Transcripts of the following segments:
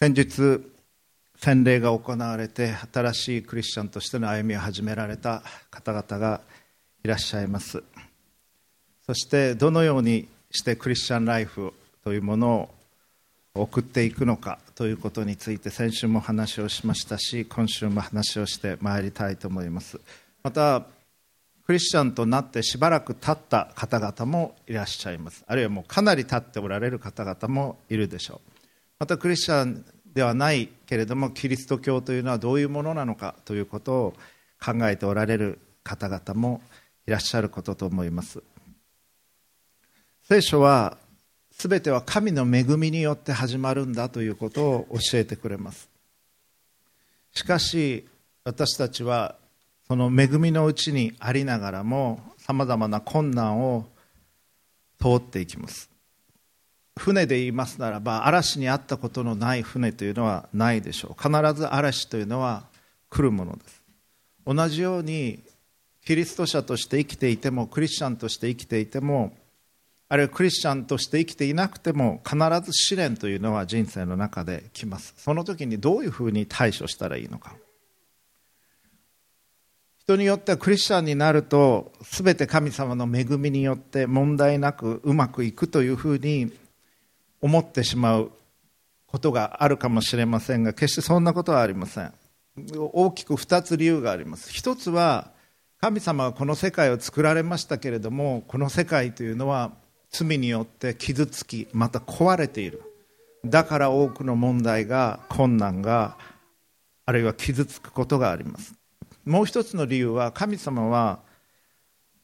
先日洗礼が行われて新しいクリスチャンとしての歩みを始められた方々がいらっしゃいます。そしてどのようにしてクリスチャンライフというものを送っていくのかということについて先週も話をしましたし今週も話をしてまいりたいと思います。またクリスチャンとなってしばらく経った方々もいらっしゃいます。あるいはもうかなり経っておられる方々もいるでしょう。またクリスチャンではないけれどもキリスト教というのはどういうものなのかということを考えておられる方々もいらっしゃることと思います。聖書は全ては神の恵みによって始まるんだということを教えてくれます。しかし私たちはその恵みのうちにありながらもさまざまな困難を通っていきます。船で言いますならば嵐にあったことのない船というのはないでしょう。必ず嵐というのは来るものです。同じようにキリスト者として生きていてもクリスチャンとして生きていてもあるいはクリスチャンとして生きていなくても必ず試練というのは人生の中で来ます。その時にどういうふうに対処したらいいのか。人によってはクリスチャンになると全て神様の恵みによって問題なくうまくいくというふうに思ってしまうことがあるかもしれませんが決してそんなことはありません。大きく2つ理由があります。一つは神様はこの世界を作られましたけれどもこの世界というのは罪によって傷つきまた壊れている。だから多くの問題が困難があるいは傷つくことがあります。もう一つの理由は神様は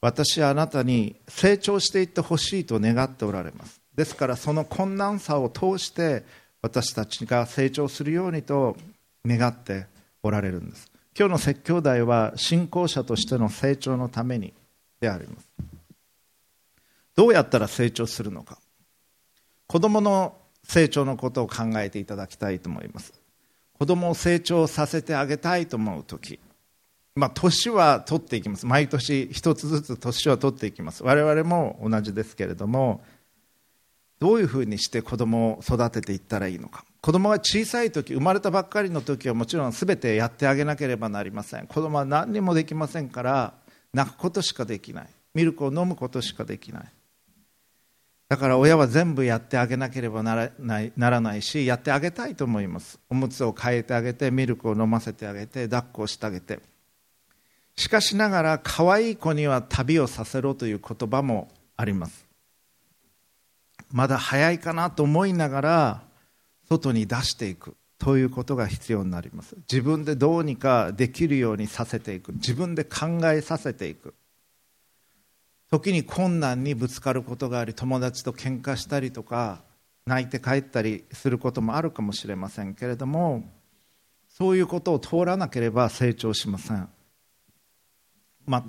私はあなたに成長していってほしいと願っておられます。ですからその困難さを通して私たちが成長するようにと願っておられるんです。今日の説教題は信仰者としての成長のためにであります。どうやったら成長するのか。子供の成長のことを考えていただきたいと思います。子供を成長させてあげたいと思う時。まあ、年は取っていきます。毎年一つずつ年は取っていきます。我々も同じですけれどもどういうふうにして子供を育てていったらいいのか。子供が小さい時生まれたばっかりの時はもちろん全てやってあげなければなりません。子供は何にもできませんから泣くことしかできない。ミルクを飲むことしかできない。だから親は全部やってあげなければならないならないしやってあげたいと思います。おむつを変えてあげてミルクを飲ませてあげて抱っこをしてあげて。しかしながら可愛い子には旅をさせろという言葉もあります。まだ早いかなと思いながら外に出していく。ということが必要になります。自分でどうにかできるようにさせていく。自分で考えさせていく。時に困難にぶつかることがあり友達と喧嘩したりとか泣いて帰ったりすることもあるかもしれませんけれどもそういうことを通らなければ成長しません。まあ、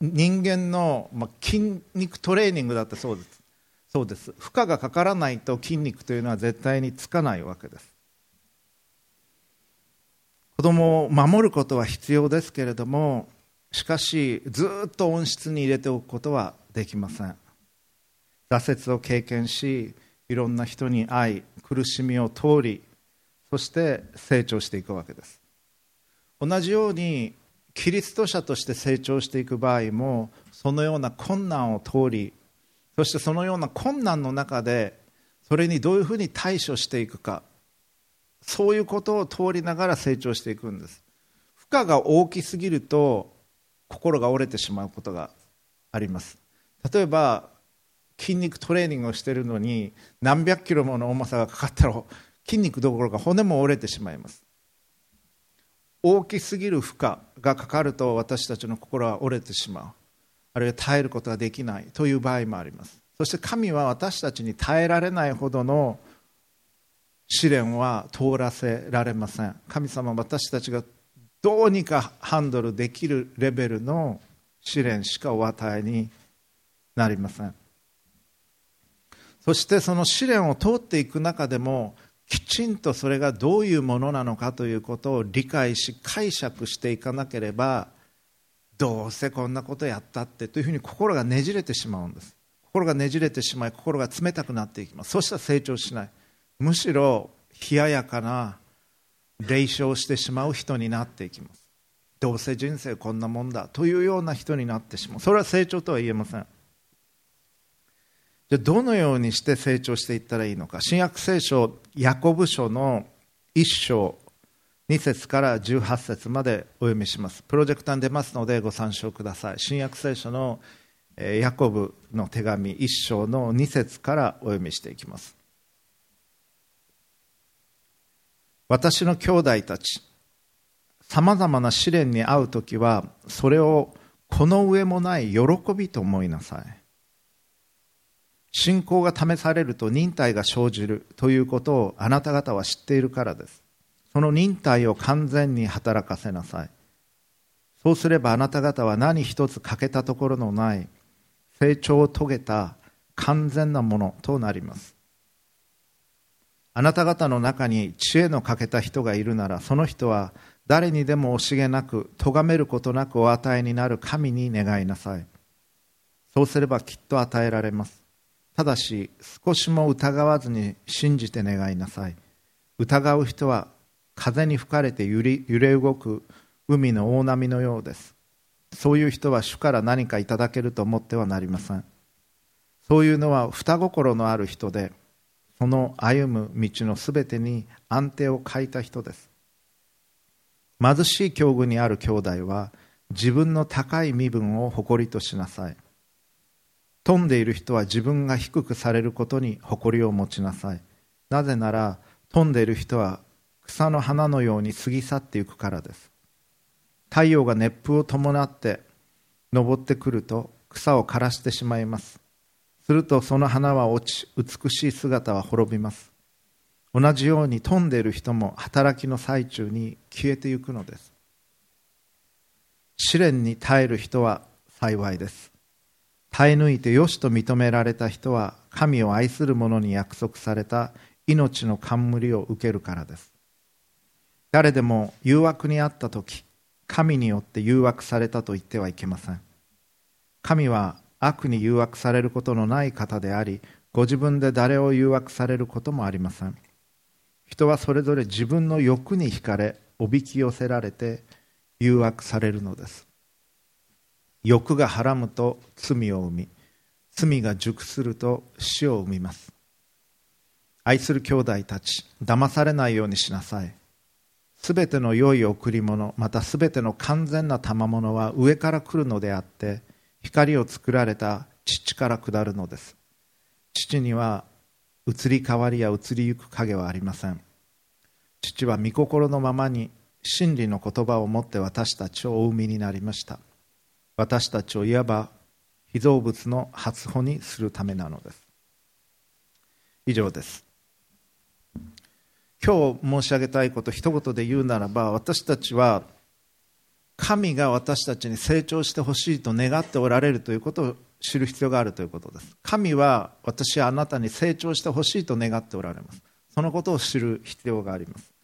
人間の、まあ、筋肉トレーニングだってそうです。そうです。負荷がかからないと筋肉というのは絶対につかないわけです。子供を守ることは必要ですけれどもしかしずっと温室に入れておくことはできません。挫折を経験しいろんな人に会い苦しみを通りそして成長していくわけです。同じようにキリスト者として成長していく場合もそのような困難を通りそしてそのような困難の中でそれにどういうふうに対処していくか。そういうことを通りながら成長していくんです。負荷が大きすぎると心が折れてしまうことがあります。例えば筋肉トレーニングをしているのに何百キロもの重さがかかったら筋肉どころか骨も折れてしまいます。大きすぎる負荷がかかると私たちの心は折れてしまう。あるいは耐えることができないという場合もあります。そして神は私たちに耐えられないほどの試練は通らせられません。神様は私たちがどうにかハンドルできるレベルの試練しかお与えになりません。そしてその試練を通っていく中でもきちんとそれがどういうものなのかということを理解し解釈していかなければどうせこんなことやったってというふうに心がねじれてしまうんです。心がねじれてしまい心が冷たくなっていきます。そしたら成長しない。むしろ冷ややかな霊障してしまう人になっていきます。どうせ人生こんなもんだというような人になってしまう。それは成長とは言えません。じゃあどのようにして成長していったらいいのか。新約聖書ヤコブ書の1章。2節から18節までお読みします。プロジェクターに出ますのでご参照ください。新約聖書のヤコブの手紙1章の2節からお読みしていきます。私の兄弟たちさまざまな試練に遭う時はそれをこの上もない喜びと思いなさい。信仰が試されると忍耐が生じるということをあなた方は知っているからです。その忍耐を完全に働かせなさい。そうすればあなた方は何一つ欠けたところのない成長を遂げた完全なものとなります。あなた方の中に知恵の欠けた人がいるならその人は誰にでも惜しげなく咎めることなくお与えになる神に願いなさい。そうすればきっと与えられます。ただし少しも疑わずに信じて願いなさい。疑う人は風に吹かれて揺れ動く海の大波のようです。そういう人は主から何かいただけると思ってはなりません。そういうのは双心のある人でその歩む道のすべてに安定を欠いた人です。貧しい境遇にある兄弟は自分の高い身分を誇りとしなさい。富んでいる人は自分が低くされることに誇りを持ちなさい。なぜなら富んでいる人は草の花のように過ぎ去っていくからです。太陽が熱風を伴って昇ってくると草を枯らしてしまいます。するとその花は落ち美しい姿は滅びます。同じように富んでいる人も働きの最中に消えてゆくのです。試練に耐える人は幸いです。耐え抜いてよしと認められた人は神を愛する者に約束された命の冠を受けるからです。誰でも誘惑にあった時神によって誘惑されたと言ってはいけません。神は悪に誘惑されることのない方でありご自分で誰を誘惑されることもありません。人はそれぞれ自分の欲に惹かれおびき寄せられて誘惑されるのです。欲がはらむと罪を生み罪が熟すると死を生みます。愛する兄弟たち騙されないようにしなさい。すべての良い贈り物またすべての完全な賜物は上から来るのであって光を作られた父から下るのです。父には移り変わりや移りゆく影はありません。父は御心のままに真理の言葉を持って私たちをお産みになりました。私たちをいわば被造物の初歩にするためなのです。以上です。今日申し上げたいこと一言で言うならば私たちは神が私たちに成長してほしいと願っておられるということを知る必要があるということです。神は私はあなたに成長してほしいと願っておられます。そのことを知る必要があります。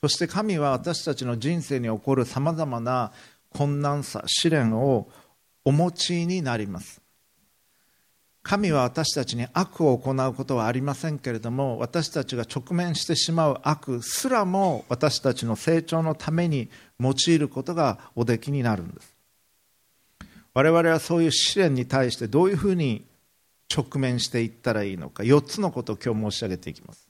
そして神は私たちの人生に起こるさまざまな困難さ試練をお持ちになります。神は私たちに悪を行うことはありませんけれども私たちが直面してしまう悪すらも私たちの成長のために用いることがおできになるんです。我々はそういう試練に対してどういうふうに直面していったらいいのか4つのことを今日申し上げていきます。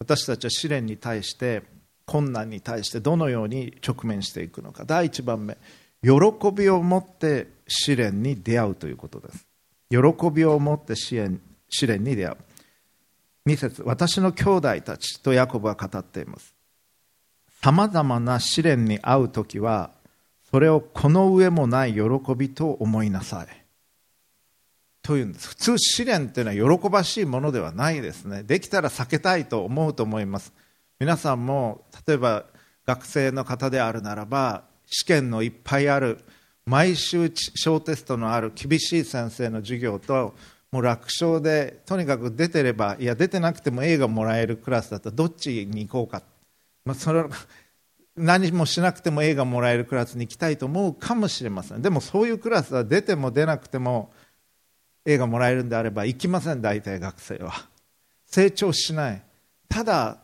私たちは試練に対して困難に対してどのように直面していくのか。第1番目喜びを持って試練に出会うということです。喜びを持って試練試練に出会う。2節私の兄弟たちとヤコブは語っています。さまざまな試練に遭う時はそれをこの上もない喜びと思いなさい。というんです。普通試練っていうのは喜ばしいものではないですね。できたら避けたいと思うと思います。皆さんも例えば学生の方であるならば試験のいっぱいある毎週小テストのある厳しい先生の授業ともう楽勝でとにかく出てればいや出てなくても A がもらえるクラスだったらどっちに行こうか、まあ、それ 何もしなくても A がもらえるクラスに行きたいと思うかもしれません。でもそういうクラスは出ても出なくても A がもらえるんであれば行きません大体学生は。成長しない。ただ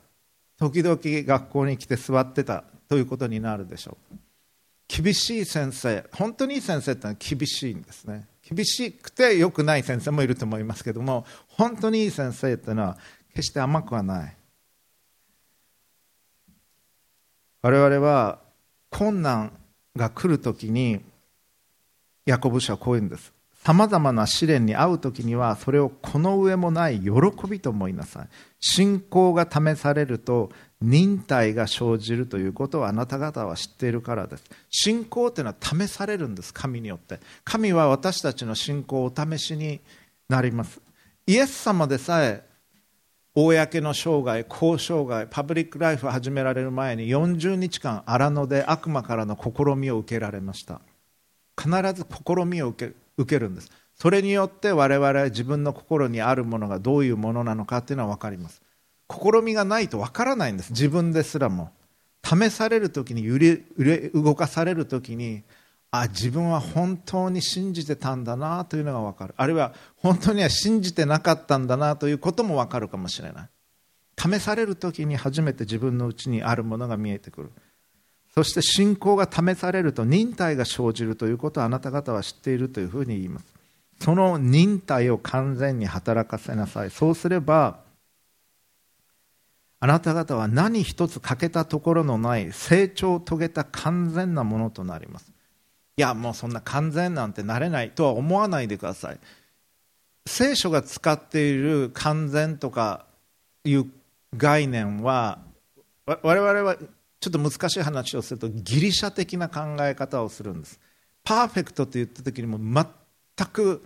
時々学校に来て座ってたということになるでしょう。厳しい先生本当にいい先生ってのは厳しいんですね。厳しくて良くない先生もいると思いますけども本当にいい先生っていうのは決して甘くはない。我々は困難が来るときにヤコブ書はこういうんです。さまざまな試練に遭うときにはそれをこの上もない喜びと思いなさい。信仰が試されると忍耐が生じるということをあなた方は知っているからです。信仰というのは試されるんです。神によって。神は私たちの信仰をお試しになります。イエス様でさえ公の生涯、公生涯、パブリックライフを始められる前に40日間荒野で悪魔からの試みを受けられました。必ず試みを受け受けるんです。それによって我々は自分の心にあるものがどういうものなのかというのは分かります。試みがないと分からないんです。自分ですらも。試される時に揺れ動かされる時にあ自分は本当に信じてたんだなというのが分かる。あるいは本当には信じてなかったんだなということも分かるかもしれない。試される時に初めて自分のうちにあるものが見えてくる。そして信仰が試されると忍耐が生じるということをあなた方は知っているというふうに言います。その忍耐を完全に働かせなさい。そうすればあなた方は何一つ欠けたところのない成長を遂げた完全なものとなります。いやもうそんな完全なんてなれないとは思わないでください。聖書が使っている完全とかいう概念は我々はちょっと難しい話をするとギリシャ的な考え方をするんです。パーフェクトと言った時にも全く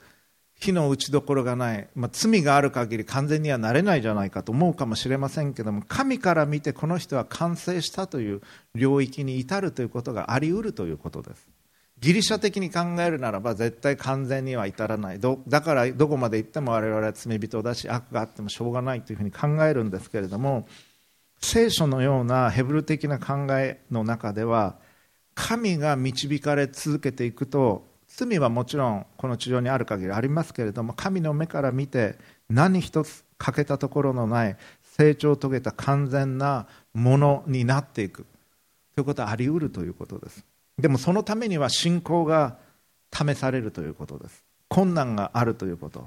火の打ちどころがない、まあ、罪がある限り完全にはなれないじゃないかと思うかもしれませんけども神から見てこの人は完成したという領域に至るということがあり得るということです。ギリシャ的に考えるならば絶対完全には至らない。だからどこまで行っても我々は罪人だし悪があってもしょうがないというふうに考えるんですけれども聖書のようなヘブル的な考えの中では神が導かれ続けていくと罪はもちろんこの地上にある限りありますけれども神の目から見て何一つ欠けたところのない成長を遂げた完全なものになっていく。ということはあり得るということです。でもそのためには信仰が試されるということです。困難があるということ。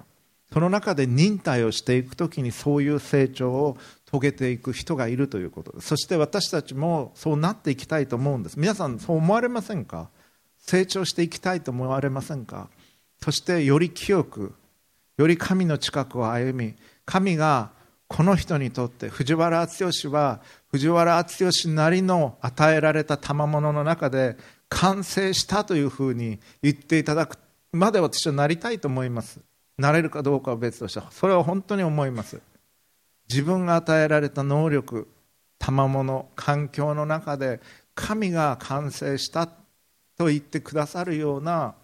その中で忍耐をしていくときにそういう成長を遂げていく人がいるということです。そして私たちもそうなっていきたいと思うんです。皆さんそう思われませんか？成長していきたいと思われませんか？そしてより清くより神の近くを歩み神がこの人にとって藤原敦義は藤原敦義なりの与えられた賜物の中で完成したというふうに言っていただくまで私はなりたいと思います。なれるかどうかは別としてそれは本当に思います。自分が与えられた能力賜物環境の中で神が完成したと言ってくださるような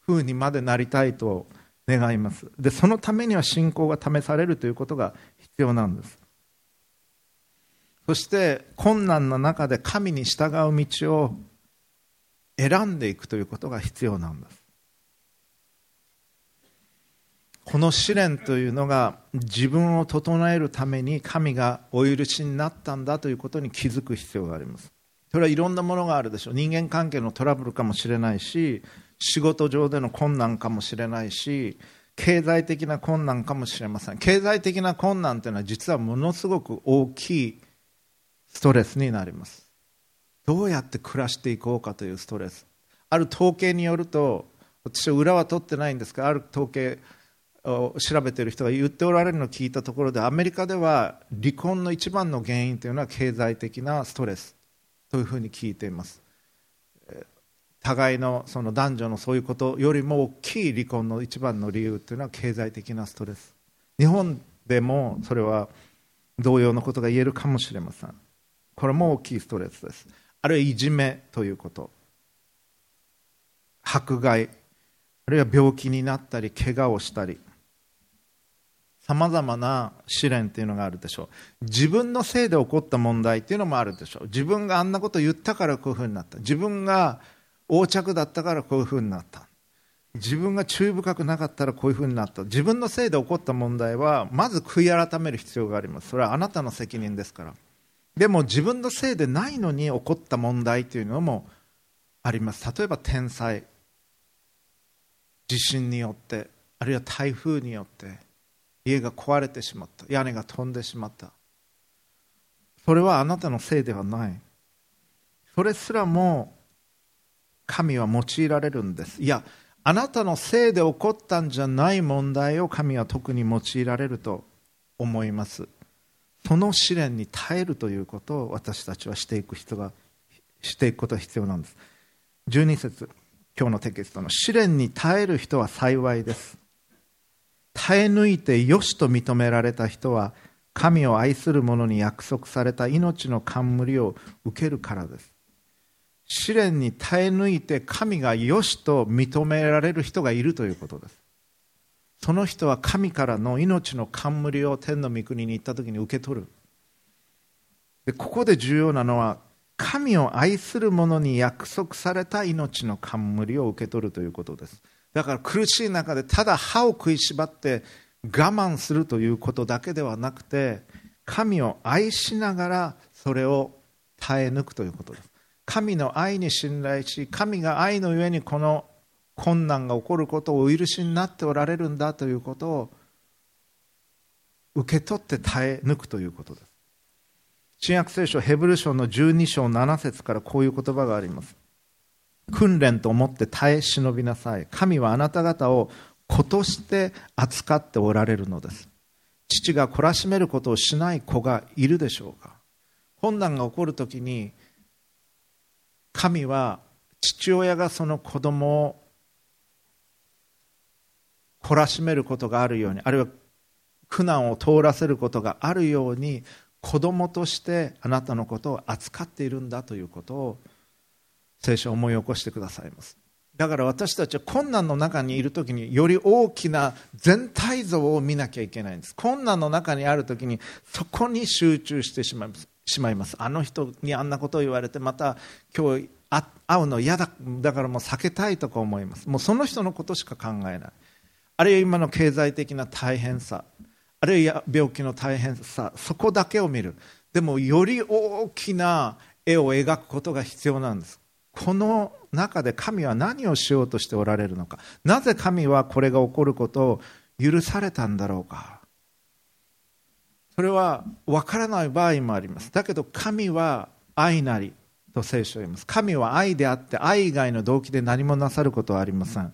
ふうにまでなりたいと願います。でそのためには信仰が試されるということが必要なんです。そして困難の中で神に従う道を選んでいくということが必要なんです。この試練というのが自分を整えるために神がお許しになったんだということに気づく必要があります。それはいろんなものがあるでしょう。人間関係のトラブルかもしれないし仕事上での困難かもしれないし経済的な困難かもしれません。経済的な困難というのは実はものすごく大きいストレスになります。どうやって暮らしていこうかというストレス。ある統計によると私は裏は取ってないんですがある統計を調べている人が言っておられるのを聞いたところでアメリカでは離婚の一番の原因というのは経済的なストレス。というふうに聞いています。互いのその男女のそういうことよりも大きい離婚の一番の理由というのは経済的なストレス。日本でもそれは同様のことが言えるかもしれません。これも大きいストレスです。あるいはいじめということ。迫害。あるいは病気になったり怪我をしたり。さまざまな試練というのがあるでしょう。自分のせいで起こった問題というのもあるでしょう。自分があんなこと言ったからこういうふうになった。自分が横着だったからこういうふうになった。自分が注意深くなかったらこういうふうになった。自分のせいで起こった問題はまず悔い改める必要があります。それはあなたの責任ですから。でも自分のせいでないのに起こった問題というのもあります。例えば天災。地震によってあるいは台風によって家が壊れてしまった。屋根が飛んでしまった。それはあなたのせいではない。それすらも神は用いられるんです。いやあなたのせいで起こったんじゃない問題を神は特に用いられると思います。その試練に耐えるということを私たちはしていく人がしていくことが必要なんです。12節今日のテキストの。試練に耐える人は幸いです。耐え抜いてよしと認められた人は神を愛する者に約束された命の冠を受けるからです。試練に耐え抜いて神がよしと認められる人がいるということです。その人は神からの命の冠を天の御国に行った時に受け取る。でここで重要なのは神を愛する者に約束された命の冠を受け取るということです。だから苦しい中でただ歯を食いしばって我慢するということだけではなくて神を愛しながらそれを耐え抜くということです。神の愛に信頼し神が愛のゆえにこの困難が起こることをお許しになっておられるんだということを受け取って耐え抜くということです。新約聖書ヘブル書の12章7節からこういう言葉があります。訓練と思って耐え忍びなさい。神はあなた方を子として扱っておられるのです。父が懲らしめることをしない子がいるでしょうか。困難が起こるときに神は父親がその子供を懲らしめることがあるようにあるいは苦難を通らせることがあるように子供としてあなたのことを扱っているんだということを聖書を思い起こしてくださいます。だから私たちは困難の中にいる時により大きな全体像を見なきゃいけないんです。困難の中にある時にそこに集中してしまいます。しまいます。あの人にあんなことを言われてまた今日会うの嫌だ。だからもう避けたいとか思います。もうその人のことしか考えない。あるいは今の経済的な大変さ。あるいは病気の大変さ。そこだけを見る。でもより大きな絵を描くことが必要なんです。この中で神は何をしようとしておられるのか？なぜ神はこれが起こることを許されたんだろうか？それは分からない場合もあります。だけど神は愛なりと聖書を言います。神は愛であって愛以外の動機で何もなさることはありません。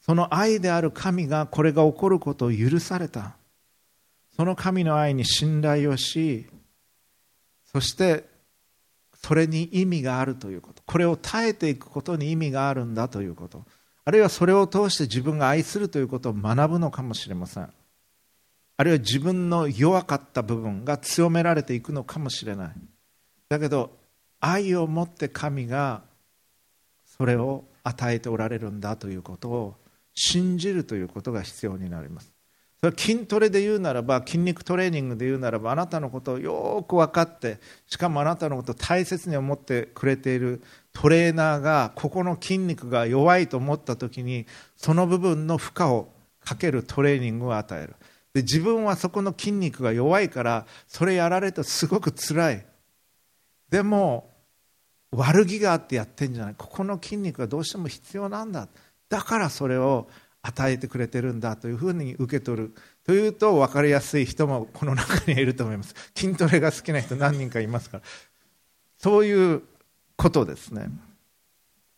その愛である神がこれが起こることを許された。その神の愛に信頼をしそしてそれに意味があるということ。これを耐えていくことに意味があるんだということ。あるいはそれを通して自分が愛するということを学ぶのかもしれません。あるいは自分の弱かった部分が強められていくのかもしれない。だけど愛を持って神がそれを与えておられるんだということを信じるということが必要になります。筋トレで言うならば筋肉トレーニングで言うならばあなたのことをよく分かってしかもあなたのことを大切に思ってくれているトレーナーがここの筋肉が弱いと思った時にその部分の負荷をかけるトレーニングを与える。で自分はそこの筋肉が弱いからそれやられるとすごく辛い。でも悪気があってやってんじゃない。ここの筋肉がどうしても必要なんだ。だからそれを与えてくれてるんだというふうに受け取るというと分かりやすい人もこの中にいると思います。筋トレが好きな人何人かいますから。そういうことですね。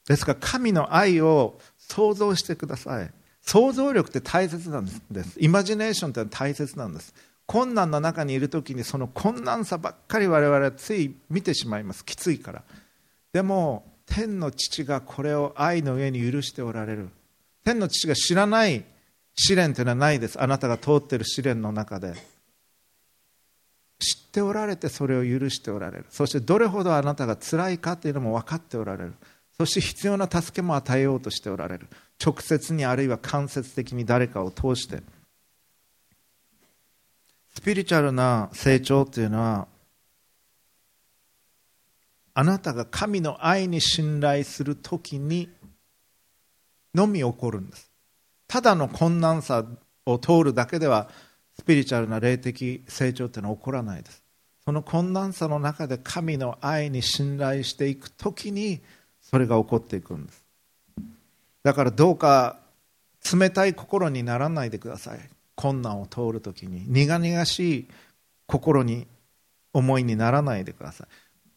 ですから神の愛を想像してください。想像力って大切なんです。イマジネーションって大切なんです。困難の中にいる時にその困難さばっかり我々はつい見てしまいます。きついから。でも天の父がこれを愛の上に許しておられる。天の父が知らない試練というのはないです。あなたが通っている試練の中で。知っておられてそれを許しておられる。そしてどれほどあなたが辛いかというのも分かっておられる。そして必要な助けも与えようとしておられる。直接にあるいは間接的に誰かを通して。スピリチュアルな成長というのはあなたが神の愛に信頼するときにのみ起こるんです。ただの困難さを通るだけではスピリチュアルな霊的成長というのは起こらないです。この困難さの中で神の愛に信頼していくときにそれが起こっていくんです。だからどうか冷たい心にならないでください。困難を通るときに。苦々しい心に思いにならないでください。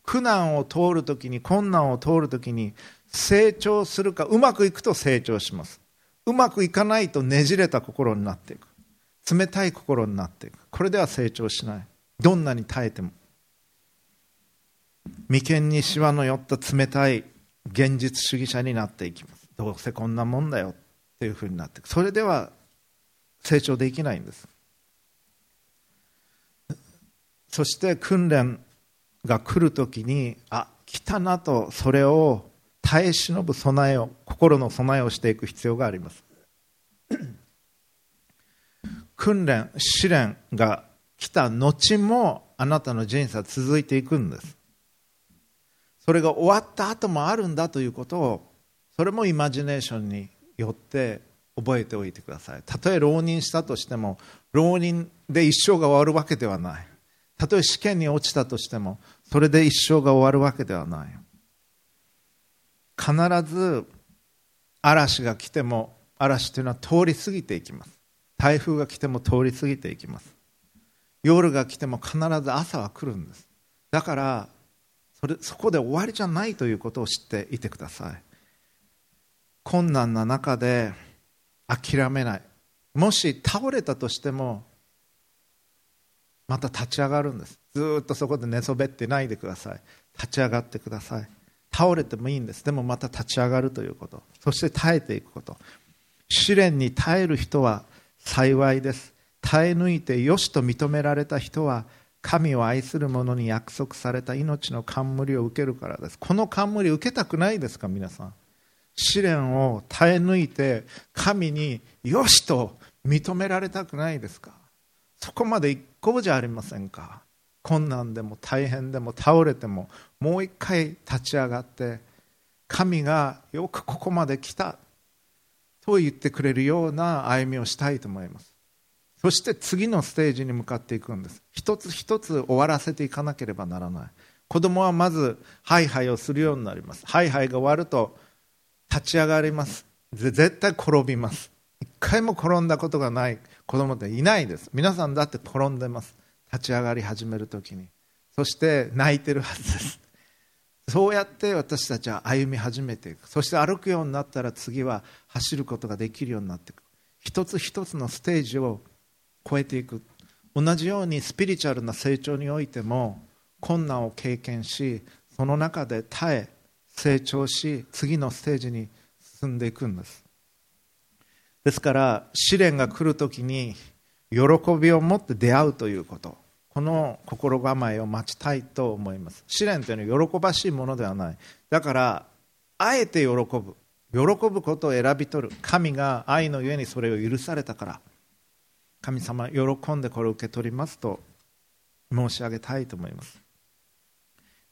苦難を通るときに困難を通るときに成長するかうまくいくと成長します。うまくいかないとねじれた心になっていく。冷たい心になっていく。これでは成長しない。どんなに耐えても。眉間にしわの寄った冷たい現実主義者になっていきます。どうせこんなもんだよっていうふうになっていく。それでは成長できないんです。そして訓練が来るときにあ来たなとそれを耐え忍ぶ備えを心の備えをしていく必要があります。訓練試練が来た後もあなたの人生は続いていくんです。それが終わった後もあるんだということをそれもイマジネーションによって覚えておいてください。たとえ浪人したとしても浪人で一生が終わるわけではない。たとえ試験に落ちたとしてもそれで一生が終わるわけではない必ず嵐が来ても嵐というのは通り過ぎていきます。台風が来ても通り過ぎていきます。夜が来ても必ず朝は来るんです。だからそれそこで終わりじゃないということを知っていてください。困難な中で諦めない。もし倒れたとしてもまた立ち上がるんです。ずっとそこで寝そべってないでください。立ち上がってください。倒れてもいいんです。でもまた立ち上がるということ。そして耐えていくこと。試練に耐える人は幸いです。耐え抜いてよしと認められた人は神を愛する者に約束された命の冠を受けるからです。この冠受けたくないですか皆さん。試練を耐え抜いて神によしと認められたくないですか。そこまで一向じゃありませんか。困難でも大変でも倒れてももう一回立ち上がって神がよくここまで来たと言ってくれるような歩みをしたいと思います。そして次のステージに向かっていくんです。一つ一つ終わらせていかなければならない。子供はまずハイハイをするようになります。ハイハイが終わると立ち上がります。絶対転びます。一回も転んだことがない子供っていないです。皆さんだって転んでます。立ち上がり始めるときに。そして泣いてるはずです。そうやって私たちは歩み始めていく。そして歩くようになったら次は走ることができるようになっていく。一つ一つのステージを超えていく。同じようにスピリチュアルな成長においても困難を経験しその中で耐え成長し次のステージに進んでいくんです。ですから試練が来るときに喜びを持って出会うということ。この心構えを待ちたいと思います。試練というのは喜ばしいものではない。だからあえて喜ぶ。喜ぶことを選び取る。神が愛のゆえにそれを許されたから。神様喜んでこれを受け取りますと申し上げたいと思います。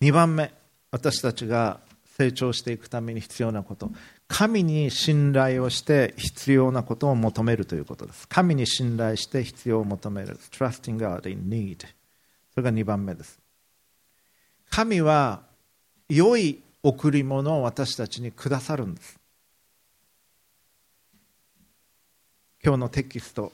2番目。私たちが成長していくために必要なこと。神に信頼をして必要なことを求めるということです。神に信頼して必要を求める。Trusting God in need それが2番目です。神は良い贈り物を私たちにくださるんです。今日のテキスト。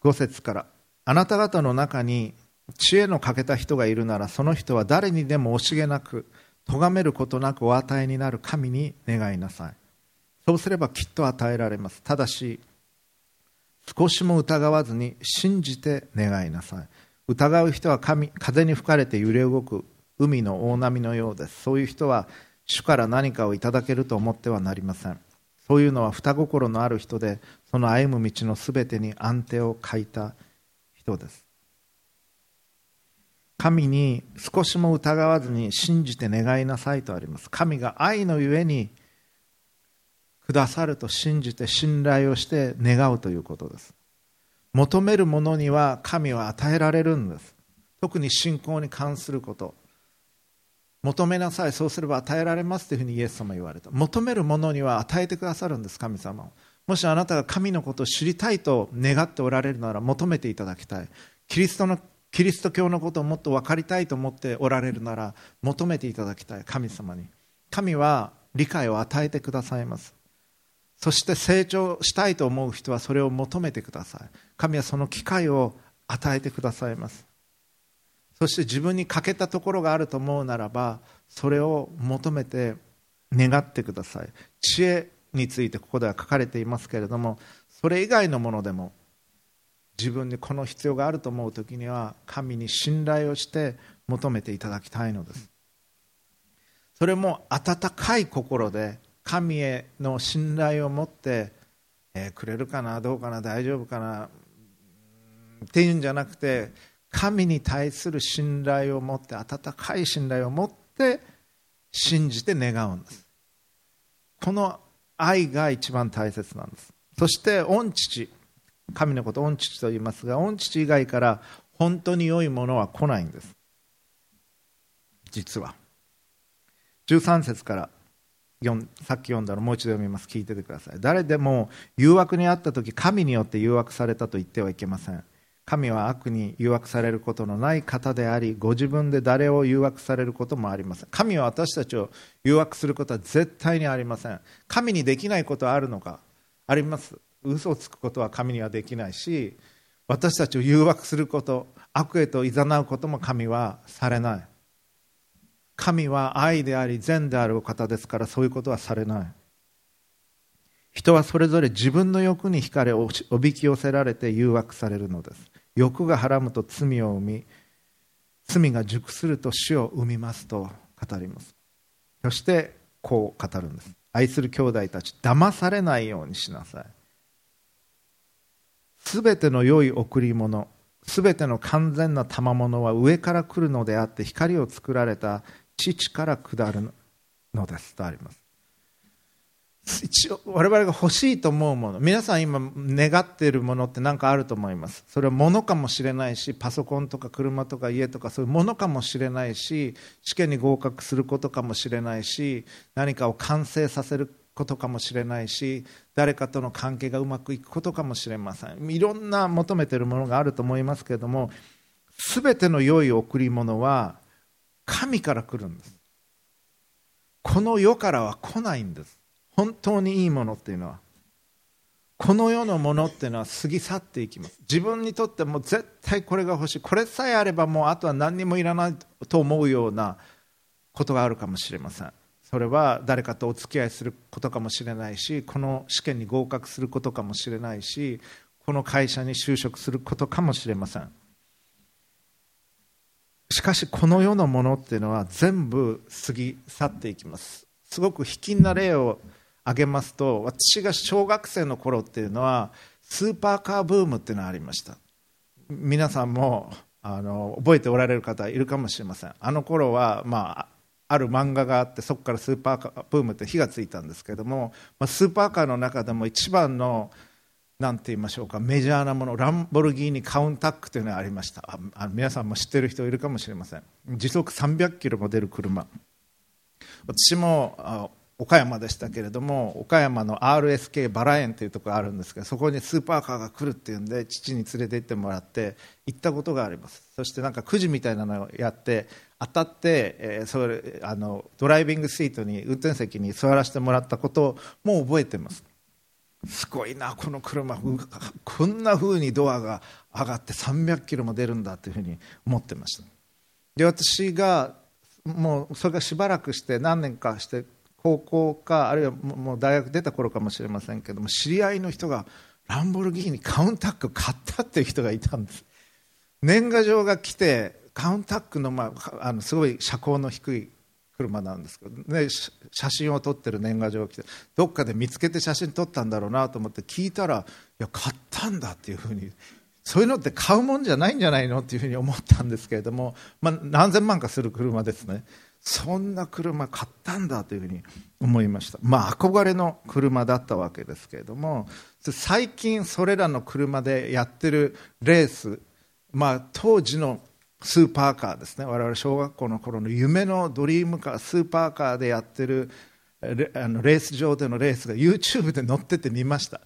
5節から。あなた方の中に知恵の欠けた人がいるならその人は誰にでも惜しげなく咎めることなくお与えになる神に願いなさい。そうすればきっと与えられます。ただし少しも疑わずに信じて願いなさい。疑う人は神風に吹かれて揺れ動く海の大波のようです。そういう人は主から何かをいただけると思ってはなりません。そういうのは双心のある人でその歩む道のすべてに安定を欠いた人です。神に少しも疑わずに信じて願いなさいとあります。神が愛のゆえにくださると信じて信頼をして願うということです。求めるものには神は与えられるんです。特に信仰に関すること。求めなさいそうすれば与えられますというふうにイエス様言われた。求めるものには与えてくださるんです神様。をもしあなたが神のことを知りたいと願っておられるなら求めていただきたい。キリストのキリスト教のことをもっと分かりたいと思っておられるなら求めていただきたい神様に。神は理解を与えてくださいます。そして成長したいと思う人はそれを求めてください。神はその機会を与えてくださいます。そして自分に欠けたところがあると思うならばそれを求めて願ってください。知恵についてここでは書かれていますけれどもそれ以外のものでも自分にこの必要があると思う時には神に信頼をして求めていただきたいのです。それも温かい心で神への信頼を持って、えー、くれるかなどうかな大丈夫かなっていうんじゃなくて神に対する信頼を持って温かい信頼を持って信じて願うんです。この愛が一番大切なんです。そして御父神のことを御父と言いますが御父以外から本当に良いものは来ないんです。実は。13節からさっき読んだのもう一度読みます。聞いててください。誰でも誘惑にあった時神によって誘惑されたと言ってはいけません。神は悪に誘惑されることのない方でありご自分で誰を誘惑されることもありません。神は私たちを誘惑することは絶対にありません。神にできないことはあるのかあります。嘘をつくことは神にはできないし私たちを誘惑すること悪へと誘うことも神はされない。神は愛であり善であるお方ですからそういうことはされない。人はそれぞれ自分の欲に惹かれおびき寄せられて誘惑されるのです。欲がはらむと罪を生み罪が熟すると死を生みますと語ります。そしてこう語るんです。愛する兄弟たち騙されないようにしなさい。すべての良い贈り物すべての完全な賜物は上から来るのであって光を作られた父から下るのですとあります。一応我々が欲しいと思うもの皆さん今願っているものって何かあると思います。それは物かもしれないしパソコンとか車とか家とかそういうものかもしれないし試験に合格することかもしれないし何かを完成させることかもしれないし誰かとの関係がうまくいくことかもしれません。いろんな求めているものがあると思いますけれども全ての良い贈り物は神から来るんです。この世からは来ないんです。本当にいいものっていうのは。この世のものっていうのは過ぎ去っていきます。自分にとっても絶対これが欲しい。これさえあればもうあとは何にもいらないと思うようなことがあるかもしれません。それは誰かとお付き合いすることかもしれないしこの試験に合格することかもしれないしこの会社に就職することかもしれません。しかしこの世のものっていうのは全部過ぎ去っていきます。すごく卑近な例を挙げますと私が小学生の頃っていうのはスーパーカーブームっていうのがありました。皆さんもあの覚えておられる方いるかもしれません。あの頃はまあある漫画があってそこからスーパーカーブームって火がついたんですけども、まあ、スーパーカーの中でも一番のなんて言いましょうかメジャーなものランボルギーニカウンタックというのがありました。あ皆さんも知ってる人いるかもしれません。時速300キロも出る車。私も岡山でしたけれども岡山の RSK バラ園というところがあるんですけどそこにスーパーカーが来るっていうんで父に連れて行ってもらって行ったことがあります。そしてなんかくじみたいなのをやって当たって、えー、それあのドライビングシートに運転席に座らせてもらったことも覚えてます。すごいなこの車こんな風にドアが上がって300キロも出るんだというふうに思ってました。で私がもうそれがしばらくして何年かして高校かあるいはもう大学出た頃かもしれませんけども知り合いの人がランボルギーニカウンタック買ったっていう人がいたんです。年賀状が来てカウンタックの,、まあ、あのすごい車高の低い車なんですけど、ね、写真を撮ってる年賀状が来てどっかで見つけて写真撮ったんだろうなと思って聞いたらいや買ったんだっていうふうにそういうのって買うもんじゃないんじゃないのっていうふうに思ったんですけれども、まあ、何千万かする車ですね。そんな車買ったんだというふうに思いました。まあ憧れの車だったわけですけれども最近それらの車でやってるレースまあ当時のスーパーカーですね。我々小学校の頃の夢のドリームカースーパーカーでやってるレあのレース場でのレースが YouTube で載ってて見ました。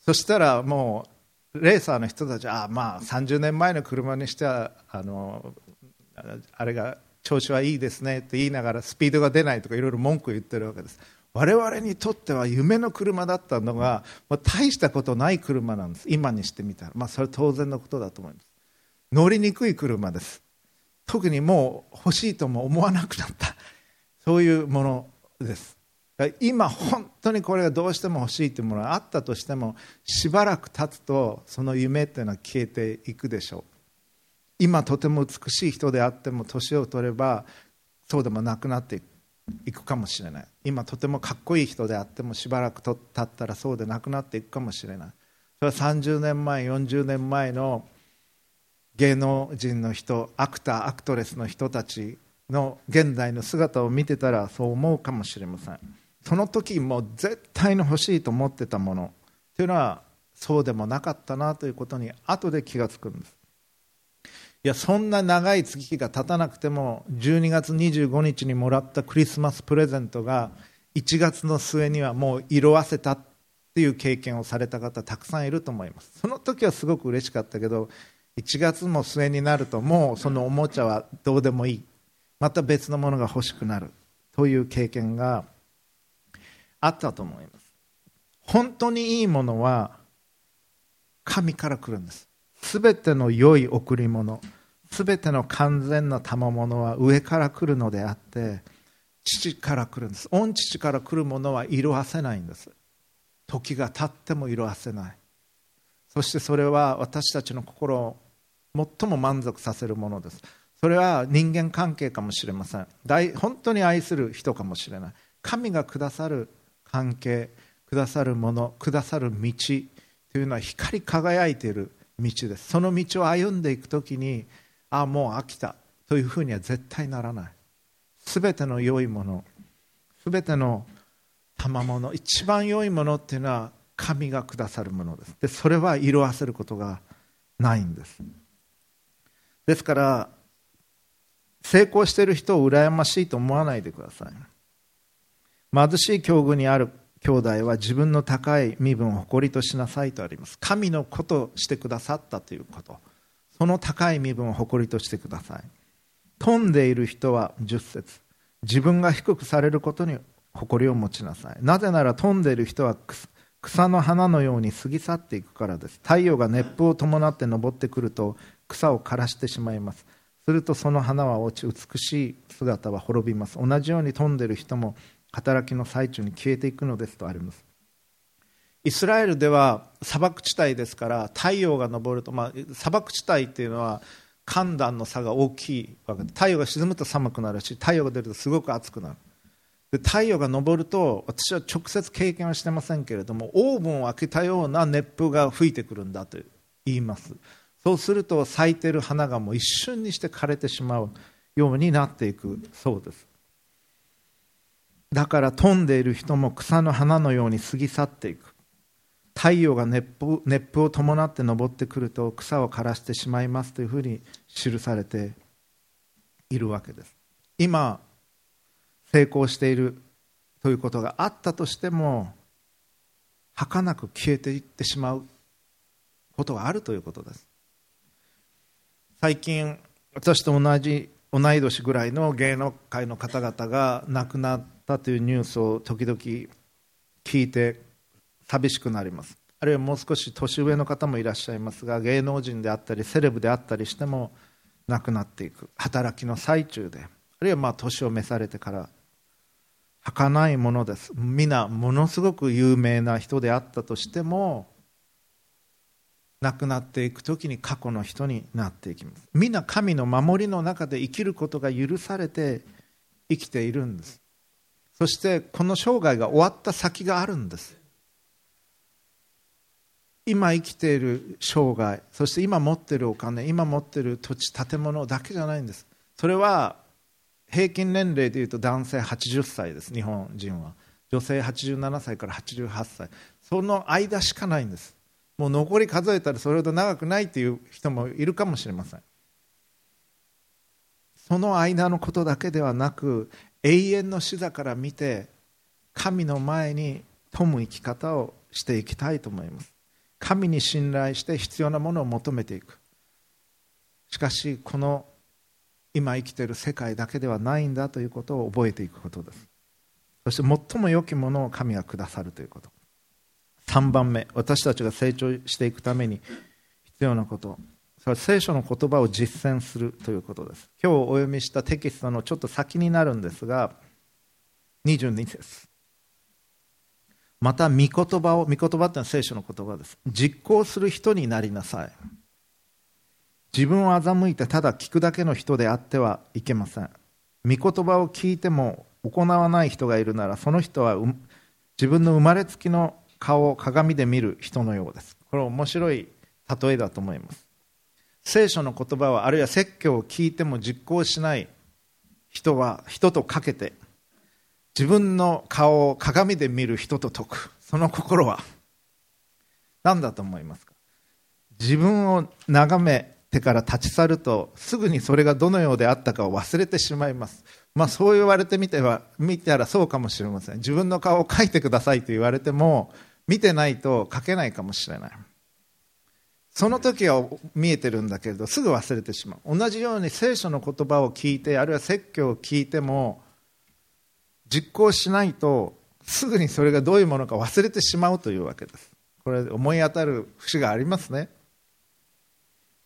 そしたらもうレーサーの人たちはあまあ30年前の車にしてはあのあれが調子はいいですねって言いながらスピードが出ないとかいろいろ文句を言ってるわけです。我々にとっては夢の車だったのが、まあ、大したことない車なんです。今にしてみたら、まあ、それは当然のことだと思います。乗りにくい車です。特にもう欲しいとも思わなくなった。そういうものです。今本当にこれがどうしても欲しいというものがあったとしてもしばらく経つとその夢っていうのは消えていくでしょう。今とても美しい人であっても年を取ればそうでもなくなっていくかもしれない。今とてもかっこいい人であってもしばらく経ったらそうでなくなっていくかもしれない。それは30年前40年前の芸能人の人アクターアクトレスの人たちの現代の姿を見てたらそう思うかもしれません。その時も絶対に欲しいと思ってたものというのはそうでもなかったなということに後で気がつくんです。いやそんな長い月日が経たなくても12月25日にもらったクリスマスプレゼントが1月の末にはもう色あせたっていう経験をされた方たくさんいると思います。その時はすごく嬉しかったけど1月も末になるともうそのおもちゃはどうでもいい。また別のものが欲しくなる。という経験があったと思います。本当にいいものは神から来るんです。すべての良い贈り物すべての完全な賜物は上から来るのであって父から来るんです。御父から来るものは色あせないんです。時が経っても色あせない。そしてそれは私たちの心を最も満足させるものです。それは人間関係かもしれません。本当に愛する人かもしれない。神がくださる関係くださるものくださる道というのは光り輝いている道です。その道を歩んでいく時にああもう飽きた。というふうには絶対ならない。すべての良いものすべての賜物一番良いものっていうのは神がくださるものです。でそれは色あせることがないんです。ですから成功している人を羨ましいと思わないでください。貧しい境遇にある兄弟は自分の高い身分を誇りとしなさいとあります。神の子としてくださったということ。その高い身分を誇りとしてください。富んでいる人は10節。自分が低くされることに誇りを持ちなさい。なぜなら富んでいる人は草の花のように過ぎ去っていくからです。太陽が熱風を伴って昇ってくると草を枯らしてしまいます。するとその花は落ち美しい姿は滅びます。同じように富んでる人も働きの最中に消えていくのですとあります。イスラエルでは砂漠地帯ですから太陽が昇ると、まあ、砂漠地帯っていうのは寒暖の差が大きいわけで太陽が沈むと寒くなるし太陽が出るとすごく暑くなる。で太陽が昇ると私は直接経験はしてませんけれどもオーブンを開けたような熱風が吹いてくるんだと言います。そうすると咲いてる花がもう一瞬にして枯れてしまうようになっていくそうです。だから飛んでいる人も草の花のように過ぎ去っていく。太陽が熱風を伴って昇ってくると草を枯らしてしまいますというふうに記されているわけです。今成功しているということがあったとしても儚く消えていってしまうことがあるということです。最近私と同じ同い年ぐらいの芸能界の方々が亡くなったというニュースを時々聞いて寂しくなります。あるいはもう少し年上の方もいらっしゃいますが芸能人であったりセレブであったりしても亡くなっていく。働きの最中で。あるいはまあ年を召されてから儚いものです。皆ものすごく有名な人であったとしても亡くなっていく時に過去の人になっていきます。皆神の守りの中で生きることが許されて生きているんです。そしてこの生涯が終わった先があるんです。今生きている生涯そして今持っているお金今持っている土地建物だけじゃないんです。それは平均年齢でいうと男性80歳です。日本人は。女性87歳から88歳。その間しかないんです。もう残り数えたらそれほど長くないという人もいるかもしれません。その間のことだけではなく永遠の死座から見て神の前に富む生き方をしていきたいと思います。神に信頼して必要なものを求めていく。しかしこの今生きている世界だけではないんだということを覚えていくことです。そして最も良きものを神はくださるということ。3番目。私たちが成長していくために必要なこと。それは聖書の言葉を実践するということです。今日お読みしたテキストのちょっと先になるんですが22節。また御言葉を御言葉っていうのは聖書の言葉です。実行する人になりなさい。自分を欺いてただ聞くだけの人であってはいけません。御言葉を聞いても行わない人がいるならその人は自分の生まれつきの顔を鏡で見る人のようです。これ面白い例えだと思います。聖書の言葉はあるいは説教を聞いても実行しない人は人とかけて自分の顔を鏡で見る人と解く。その心は何だと思いますか？自分を眺めてから立ち去るとすぐにそれがどのようであったかを忘れてしまいます、まあ、そう言われてみては見たらそうかもしれません。自分の顔を描いてくださいと言われても見てないと描けないかもしれない。その時は見えてるんだけれどすぐ忘れてしまう。同じように聖書の言葉を聞いてあるいは説教を聞いても実行しないとすぐにそれがどういうものか忘れてしまうというわけです。これ思い当たる節がありますね。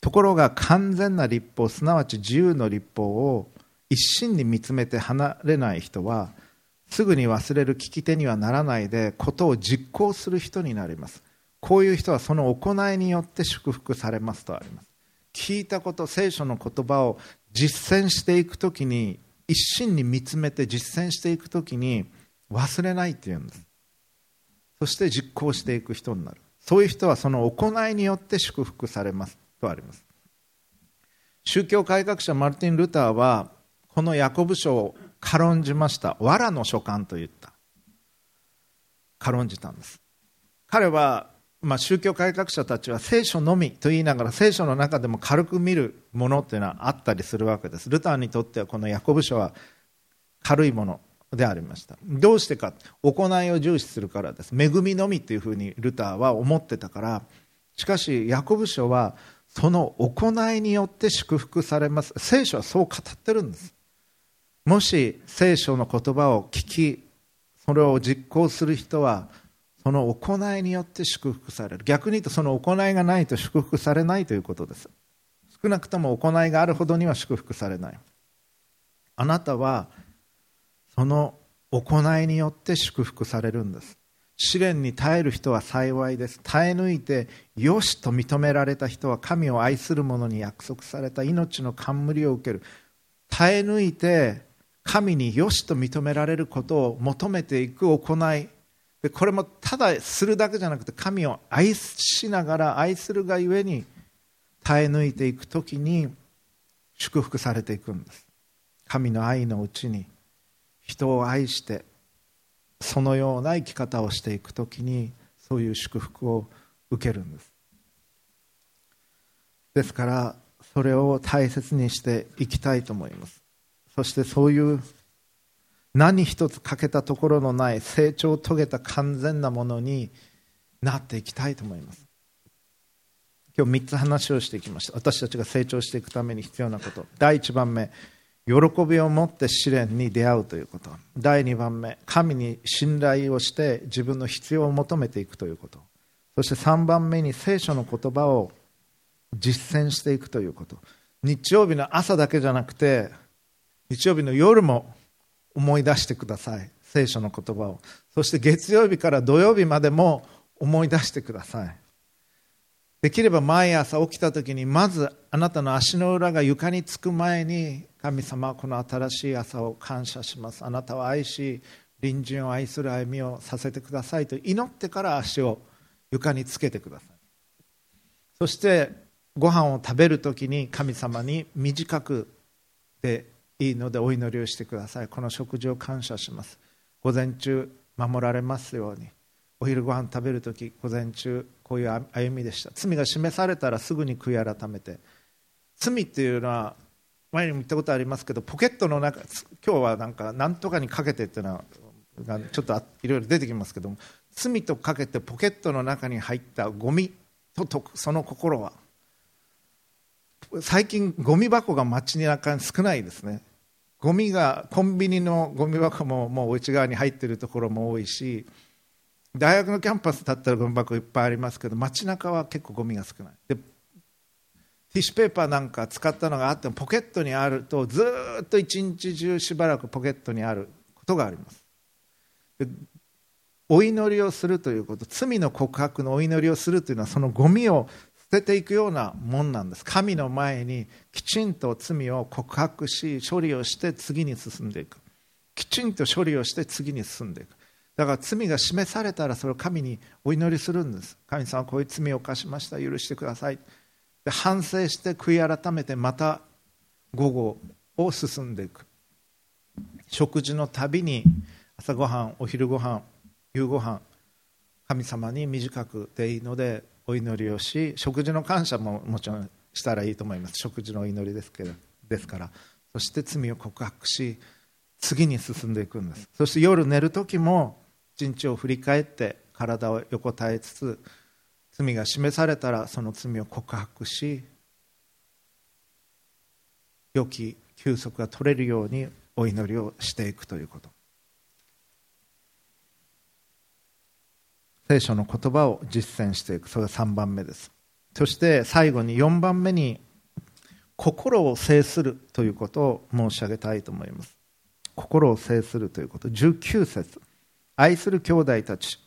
ところが完全な立法すなわち自由の立法を一心に見つめて離れない人はすぐに忘れる聞き手にはならないでことを実行する人になります。こういう人はその行いによって祝福されますとあります。聞いたこと聖書の言葉を実践していくときに一心に見つめて実践していくときに忘れないっていうんです。そして実行していく人になる。そういう人はその行いによって祝福されますとあります。宗教改革者マルティン・ルターはこのヤコブ書軽んじました。藁の書簡と言った。軽んじたんです。彼は、まあ、宗教改革者たちは聖書のみと言いながら聖書の中でも軽く見るものというのはあったりするわけです。ルターにとってはこのヤコブ書は軽いものでありました。どうしてか行いを重視するからです。恵みのみというふうにルターは思ってたからしかしヤコブ書はその行いによって祝福されます。聖書はそう語ってるんです。もし聖書の言葉を聞きそれを実行する人はその行いによって祝福される。逆に言うとその行いがないと祝福されないということです。少なくとも行いがあるほどには祝福されない。あなたはその行いによって祝福されるんです。試練に耐える人は幸いです。耐え抜いてよしと認められた人は神を愛する者に約束された命の冠を受ける。耐え抜いて神によしと認められることを求めていく行い。でこれもただするだけじゃなくて神を愛しながら愛するがゆえに耐え抜いていく時に祝福されていくんです。神の愛のうちに人を愛してそのような生き方をしていくときにそういう祝福を受けるんです。ですからそれを大切にしていきたいと思います。そしてそういう何一つ欠けたところのない成長を遂げた完全なものになっていきたいと思います。今日3つ話をしていきました。私たちが成長していくために必要なこと。第1番目喜びを持って試練に出会うということ。第2番目神に信頼をして自分の必要を求めていくということ。そして3番目に聖書の言葉を実践していくということ。日曜日の朝だけじゃなくて日曜日の夜も思い出してください。聖書の言葉を。そして月曜日から土曜日までも思い出してください。できれば毎朝起きた時にまずあなたの足の裏が床につく前に神様この新しい朝を感謝します。あなたを愛し隣人を愛する歩みをさせてください。と祈ってから足を床につけてください。そしてご飯を食べる時に神様に短くでいいのでお祈りをしてください。この食事を感謝します。午前中守られますように。お昼ご飯食べるとき午前中こういう歩みでした。罪が示されたらすぐに悔い改めて。罪っていうのは前にも言ったことありますけどポケットの中今日はなんか何とかにかけてっていうのはがちょっといろいろ出てきますけども罪とかけてポケットの中に入ったゴミとその心は。最近ゴミ箱が街中に少ないですね。ゴミがコンビニのゴミ箱ももう内側に入ってるところも多いし大学のキャンパスだったらゴミ箱いっぱいありますけど街中は結構ゴミが少ない。でティッシュペーパーなんか使ったのがあってもポケットにあるとずっと一日中しばらくポケットにあることがあります。お祈りをするということ罪の告白のお祈りをするというのはそのゴミを捨てていくようなもんなんです。神の前にきちんと罪を告白し処理をして次に進んでいく。きちんと処理をして次に進んでいく。だから罪が示されたらそれを神にお祈りするんです。神様こういう罪を犯しました。許してください。で反省して悔い改めてまた午後を進んでいく。食事のたびに朝ごはんお昼ごはん夕ごはん神様に短くでいいのでお祈りをし食事の感謝ももちろんしたらいいと思います。食事のお祈りですけどですから。そして罪を告白し次に進んでいくんです。そして夜寝る時も一日を振り返って体を横たえつつ罪が示されたらその罪を告白し良き休息が取れるようにお祈りをしていくということ。聖書の言葉を実践していく。それが3番目です。そして最後に4番目に心を制するということを申し上げたいと思います。心を制するということ。19節。愛する兄弟たち。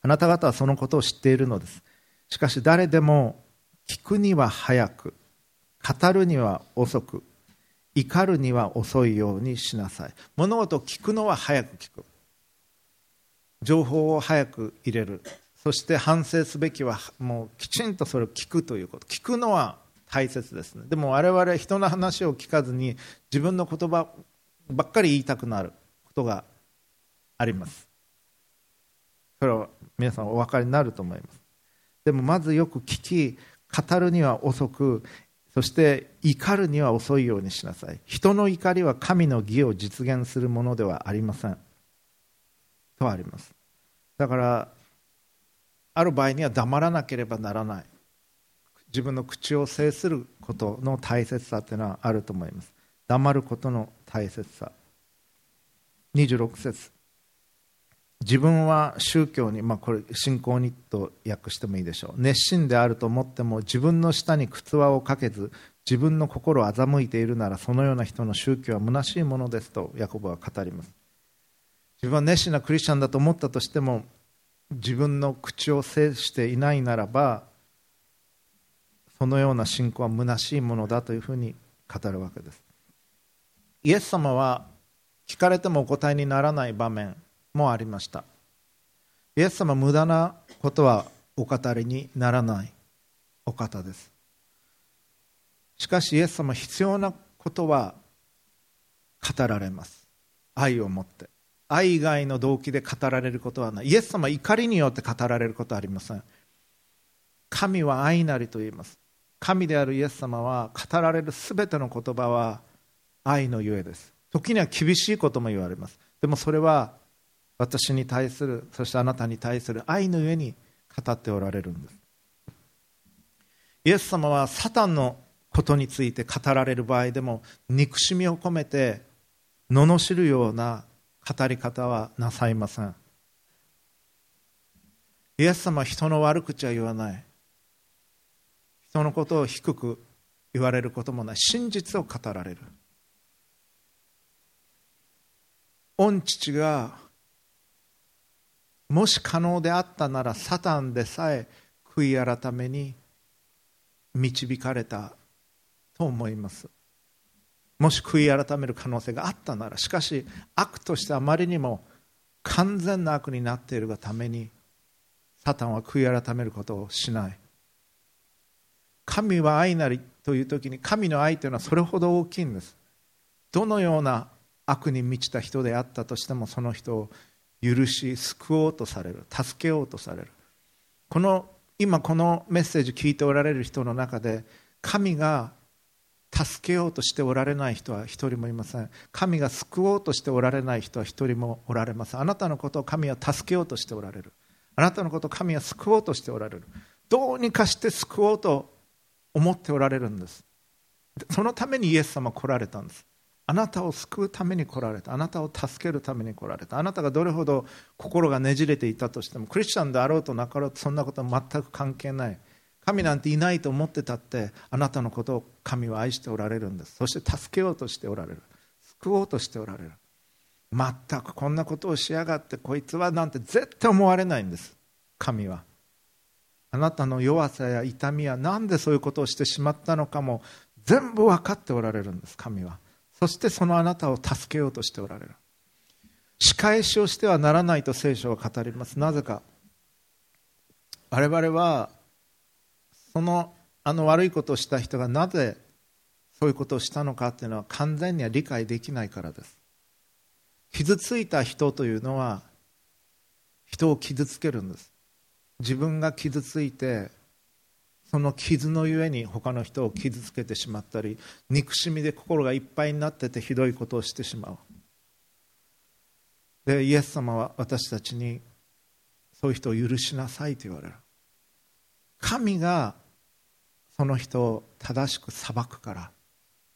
あなた方はそのことを知っているのです。しかし誰でも聞くには早く。語るには遅く。怒るには遅いようにしなさい。物事を聞くのは早く聞く。情報を早く入れる。そして反省すべきはもうきちんとそれを聞くということ。聞くのは大切ですね。でも我々人の話を聞かずに自分の言葉ばっかり言いたくなることがあります。それは皆さんお分かりになると思います。でもまずよく聞き語るには遅くそして怒るには遅いようにしなさい。人の怒りは神の義を実現するものではありません。とあります。だからある場合には黙らなければならない。自分の口を制することの大切さというのはあると思います。黙ることの大切さ。26節。自分は宗教に、まあ、これ信仰にと訳してもいいでしょう。熱心であると思っても自分の下に靴輪をかけず自分の心を欺いているならそのような人の宗教は虚しいものですとヤコブは語ります。自分は熱心なクリスチャンだと思ったとしても自分の口を制していないならばそのような信仰は虚しいものだというふうに語るわけです。イエス様は聞かれてもお答えにならない場面もありました。イエス様無駄なことはお語りにならないお方です。しかしイエス様必要なことは語られます。愛を持って。愛以外の動機で語られることはない。イエス様は怒りによって語られることはありません。神は愛なりと言います。神であるイエス様は語られるすべての言葉は愛のゆえです。時には厳しいことも言われます。でもそれは私に対するそしてあなたに対する愛のゆえに語っておられるんです。イエス様はサタンのことについて語られる場合でも憎しみを込めて罵るような語り方はなさいません。イエス様は人の悪口は言わない。人のことを低く言われることもない。真実を語られる。御父がもし可能であったならサタンでさえ悔い改めに導かれたと思います。もし悔い改める可能性があったならしかし悪としてあまりにも完全な悪になっているがためにサタンは悔い改めることをしない。神は愛なりという時に神の愛というのはそれほど大きいんです。どのような悪に満ちた人であったとしてもその人を許し救おうとされる助けようとされる。この今このメッセージ聞いておられる人の中で神が助けようとしておられない人は一人もいません。神が救おうとしておられない人は一人もおられません。あなたのことを神は助けようとしておられる。あなたのことを神は救おうとしておられる。どうにかして救おうと思っておられるんです。そのためにイエス様は来られたんです。あなたを救うために来られた。あなたを助けるために来られた。あなたがどれほど心がねじれていたとしてもクリスチャンであろうとなかろうとそんなことは全く関係ない。神なんていないと思ってたってあなたのことを神は愛しておられるんです。そして助けようとしておられる。救おうとしておられる。全くこんなことをしやがってこいつはなんて絶対思われないんです。神は。あなたの弱さや痛みやなんでそういうことをしてしまったのかも全部分かっておられるんです。神は。そしてそのあなたを助けようとしておられる。仕返しをしてはならないと聖書は語ります。なぜか。我々はそのあの悪いことをした人がなぜそういうことをしたのかっていうのは完全には理解できないからです。傷ついた人というのは人を傷つけるんです。自分が傷ついてその傷のゆえに他の人を傷つけてしまったり憎しみで心がいっぱいになっててひどいことをしてしまう。でイエス様は私たちにそういう人を許しなさいと言われる。神がその人を正しく裁くから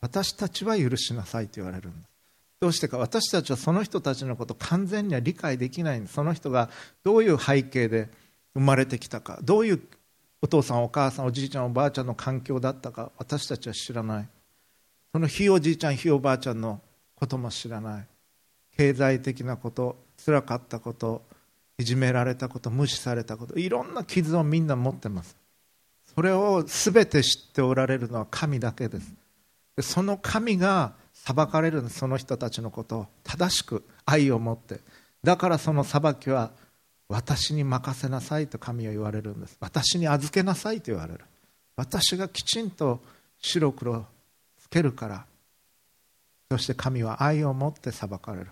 私たちは許しなさいと言われるんですどうしてか私たちはその人たちのことを完全には理解できないんですその人がどういう背景で生まれてきたかどういうお父さんお母さんおじいちゃんおばあちゃんの環境だったか私たちは知らない。そのひいおじいちゃんひいおばあちゃんのことも知らない。経済的なことつらかったこといじめられたこと無視されたこといろんな傷をみんな持ってます。それを全て知っておられるのは神だけです。その神が裁かれるその人たちのことを正しく愛を持って。だからその裁きは私に任せなさいと神は言われるんです。私に預けなさいと言われる。私がきちんと白黒つけるから。そして神は愛を持って裁かれる。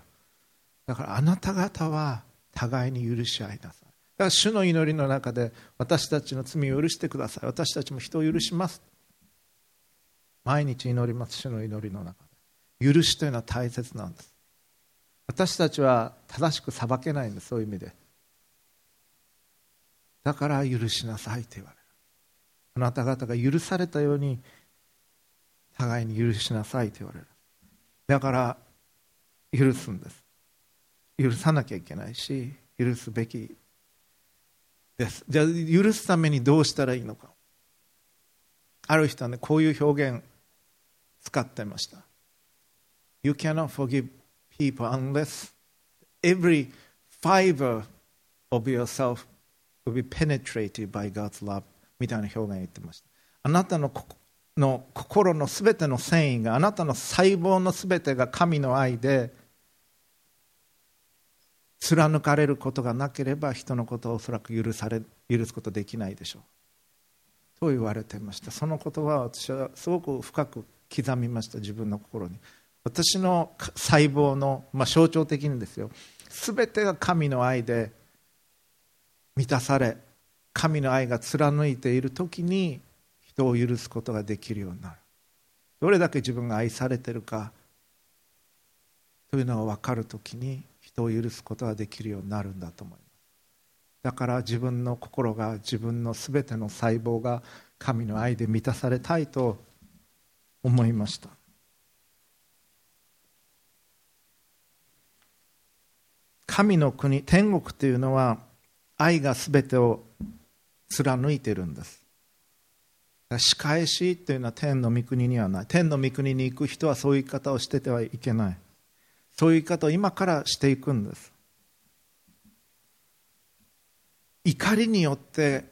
だからあなた方は互いに許し合いなさい。だから主の祈りの中で私たちの罪を許してください。私たちも人を許します。毎日祈ります主の祈りの中で。許しというのは大切なんです。私たちは正しく裁けないんですそういう意味で。だから許しなさいと言われる。あなた方が許されたように互いに許しなさいと言われる。だから許すんです。許さなきゃいけないし許すべきです。じゃあ許すためにどうしたらいいのか。ある人はねこういう表現使ってました。You cannot forgive people unless every fiber of yourself will be penetrated by God's love みたいな表現を言ってました。あなたのの心のすべての繊維があなたの細胞のすべてが神の愛で貫かれることがなければ人のことをおそらく許され許すことできないでしょう。と言われていました。その言葉は私はすごく深く刻みました。自分の心に。私の細胞の、まあ、象徴的にですよ。全てが神の愛で満たされ神の愛が貫いている時に人を許すことができるようになる。どれだけ自分が愛されてるかというのが分かる時に人を許すことができるようになるんだと思います。だから自分の心が自分の全ての細胞が神の愛で満たされたいと思いました。神の国天国というのは愛が全てを貫いてるんです。仕返しというのは天の御国にはない。天の御国に行く人はそういう生き方をしててはいけない。そういう生き方を今からしていくんです。怒りによって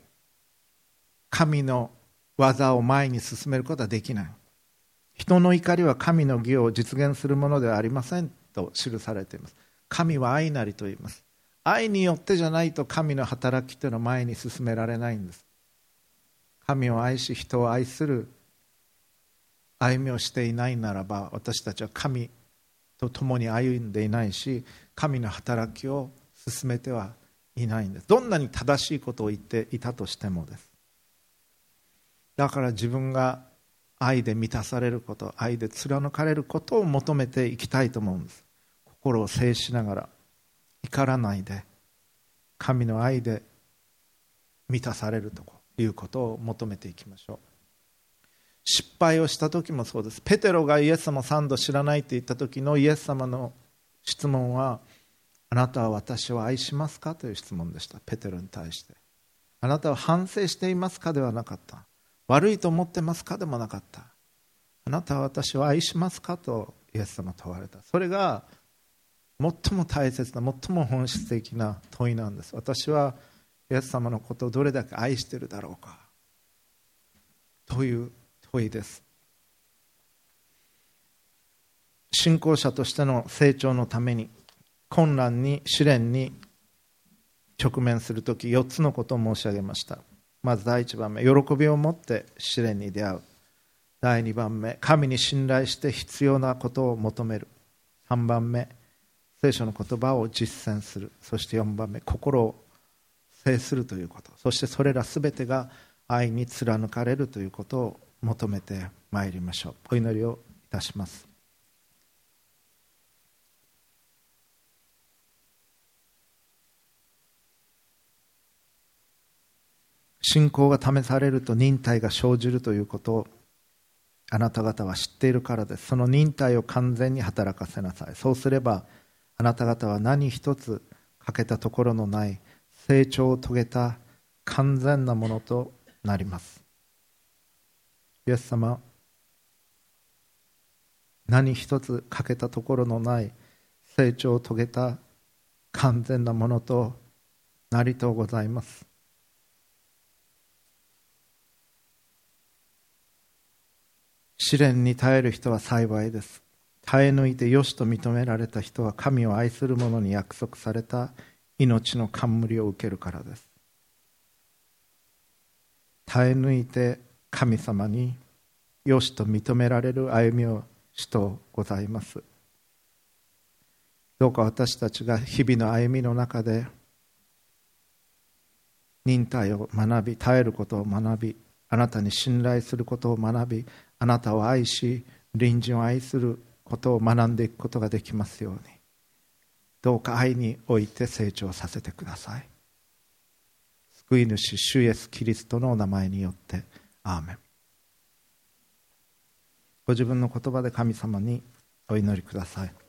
神の技を前に進めることはできない。人の怒りは神の義を実現するものではありませんと記されています。神は愛なりと言います。愛によってじゃないと神の働きというのは前に進められないんです。神を愛し人を愛する歩みをしていないならば私たちは神と共に歩んでいないし神の働きを進めてはいないんです。どんなに正しいことを言っていたとしてもです。だから自分が愛で満たされること愛で貫かれることを求めていきたいと思うんです。心を制しながら怒らないで神の愛で満たされるということを求めていきましょう。失敗をした時もそうです。ペテロがイエス様3度知らないって言った時のイエス様の質問はあなたは私を愛しますかという質問でした。ペテロに対して。あなたは反省していますかではなかった。悪いと思ってますかでもなかった。あなたは私を愛しますかとイエス様問われた。それが最も大切な最も本質的な問いなんです。私はイエス様のことをどれだけ愛してるだろうか。という問いです。信仰者としての成長のために困難に試練に直面するとき4つのことを申し上げました。まず第1番目喜びを持って試練に出会う。第2番目神に信頼して必要なことを求める。3番目聖書の言葉を実践する。そして4番目心を制するということ。そしてそれら全てが愛に貫かれるということを求めてまいりましょう。お祈りをいたします。信仰が試されると忍耐が生じるということをあなた方は知っているからです。その忍耐を完全に働かせなさい。そうすればあなた方は何一つ欠けたところのない成長を遂げた完全なものとなります。イエス様何一つ欠けたところのない成長を遂げた完全なものとなりとうございます。試練に耐える人は幸いです。耐え抜いてよしと認められた人は神を愛する者に約束された命の冠を受けるからです。耐え抜いて神様によしと認められる歩みをしとございます。どうか私たちが日々の歩みの中で忍耐を学び耐えることを学びあなたに信頼することを学びあなたを愛し隣人を愛することを学んでいくことができますようにどうか愛において成長させてください。救い主主イエスキリストのお名前によってアーメンご自分の言葉で神様にお祈りください。